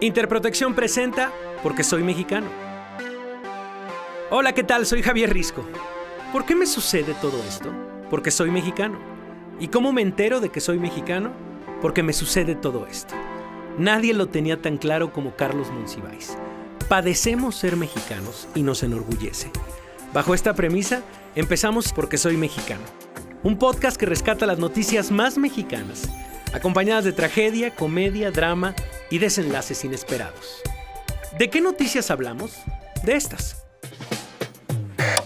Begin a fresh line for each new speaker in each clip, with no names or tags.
Interprotección presenta Porque soy mexicano. Hola, ¿qué tal? Soy Javier Risco. ¿Por qué me sucede todo esto? Porque soy mexicano. ¿Y cómo me entero de que soy mexicano? Porque me sucede todo esto. Nadie lo tenía tan claro como Carlos Monsiváis. Padecemos ser mexicanos y nos enorgullece. Bajo esta premisa, empezamos Porque soy mexicano. Un podcast que rescata las noticias más mexicanas, acompañadas de tragedia, comedia, drama y desenlaces inesperados. ¿De qué noticias hablamos? De estas.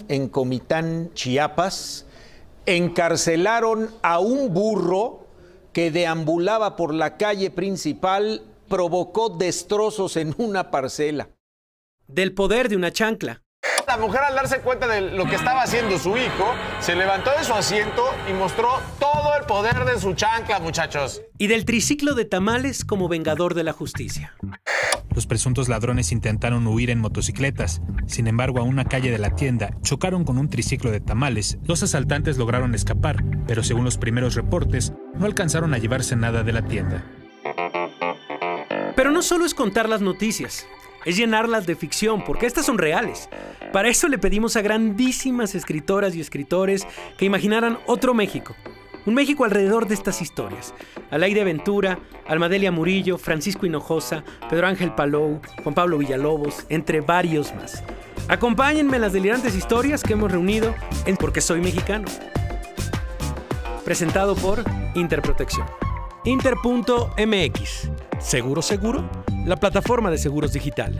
En Comitán, Chiapas, encarcelaron a un burro que deambulaba por la calle principal, provocó destrozos en una parcela.
Del poder de una chancla.
La mujer al darse cuenta de lo que estaba haciendo su hijo, se levantó de su asiento y mostró todo el poder de su chancla, muchachos.
Y del triciclo de tamales como vengador de la justicia.
Los presuntos ladrones intentaron huir en motocicletas. Sin embargo, a una calle de la tienda chocaron con un triciclo de tamales. Los asaltantes lograron escapar, pero según los primeros reportes, no alcanzaron a llevarse nada de la tienda.
Pero no solo es contar las noticias, es llenarlas de ficción, porque estas son reales. Para eso le pedimos a grandísimas escritoras y escritores que imaginaran otro México. Un México alrededor de estas historias. Alaide Ventura, Almadelia Murillo, Francisco Hinojosa, Pedro Ángel Palou, Juan Pablo Villalobos, entre varios más. Acompáñenme en las delirantes historias que hemos reunido en Porque Soy Mexicano. Presentado por Interprotección. Inter.mx. Seguro Seguro, la plataforma de seguros digital.